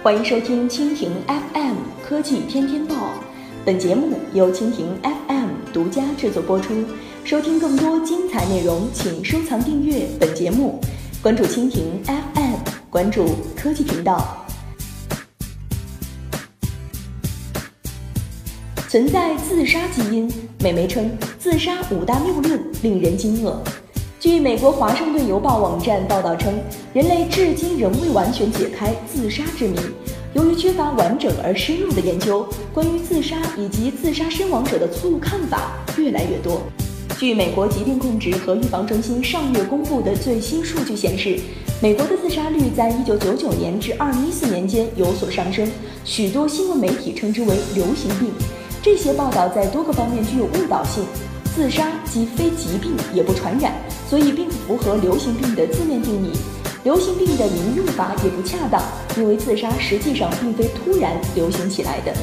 欢迎收听蜻蜓 FM 科技天天报，本节目由蜻蜓 FM 独家制作播出。收听更多精彩内容，请收藏订阅本节目，关注蜻蜓 FM，关注科技频道。存在自杀基因，美媒称自杀五大谬论令人惊愕。据美国《华盛顿邮报》网站报道称，人类至今仍未完全解开自杀之谜。由于缺乏完整而深入的研究，关于自杀以及自杀身亡者的错误看法越来越多。据美国疾病控制和预防中心上月公布的最新数据显示，美国的自杀率在1999年至2014年间有所上升，许多新闻媒体称之为流行病。这些报道在多个方面具有误导性，自杀既非疾病也不传染，所以并不符合流行病的字面定义。流行病的名用法也不恰当，因为自杀实际上并非突然流行起来的。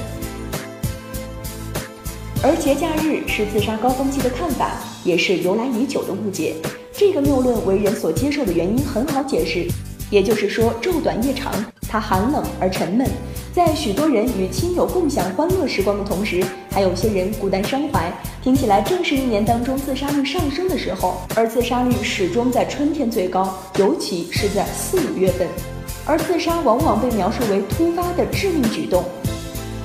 而节假日是自杀高峰期的看法，也是由来已久的误解。这个谬论为人所接受的原因很好解释，也就是说昼短夜长，它寒冷而沉闷。在许多人与亲友共享欢乐时光的同时，还有些人孤单伤怀。听起来正是一年当中自杀率上升的时候，而自杀率始终在春天最高，尤其是在四五月份。而自杀往往被描述为突发的致命举动。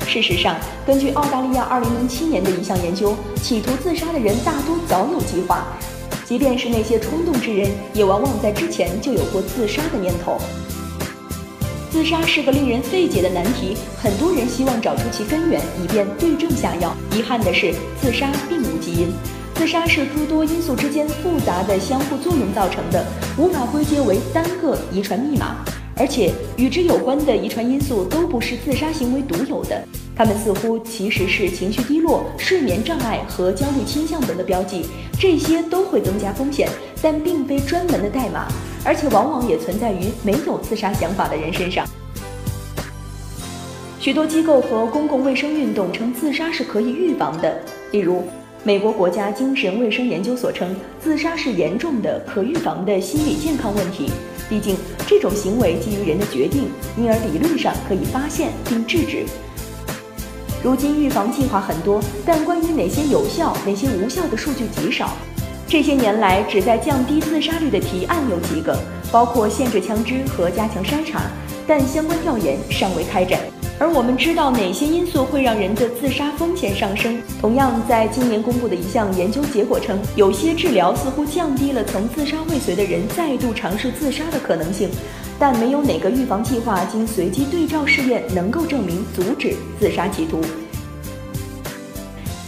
事实上，根据澳大利亚2007年的一项研究，企图自杀的人大多早有计划，即便是那些冲动之人，也往往在之前就有过自杀的念头。自杀是个令人费解的难题，很多人希望找出其根源，以便对症下药。遗憾的是，自杀并无基因，自杀是诸多因素之间复杂的相互作用造成的，无法归结为单个遗传密码。而且，与之有关的遗传因素都不是自杀行为独有的，他们似乎其实是情绪低落、睡眠障碍和焦虑倾向等的标记，这些都会增加风险，但并非专门的代码。而且往往也存在于没有自杀想法的人身上。许多机构和公共卫生运动称自杀是可以预防的，例如，美国国家精神卫生研究所称自杀是严重的可预防的心理健康问题。毕竟，这种行为基于人的决定，因而理论上可以发现并制止。如今预防计划很多，但关于哪些有效、哪些无效的数据极少。这些年来，旨在降低自杀率的提案有几个，包括限制枪支和加强筛查，但相关调研尚未开展。而我们知道哪些因素会让人的自杀风险上升？同样，在今年公布的一项研究结果称，有些治疗似乎降低了曾自杀未遂的人再度尝试自杀的可能性，但没有哪个预防计划经随机对照试验能够证明阻止自杀企图。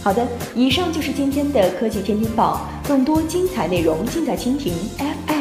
好的，以上就是今天的科技天天报。更多精彩内容尽在蜻蜓 FM。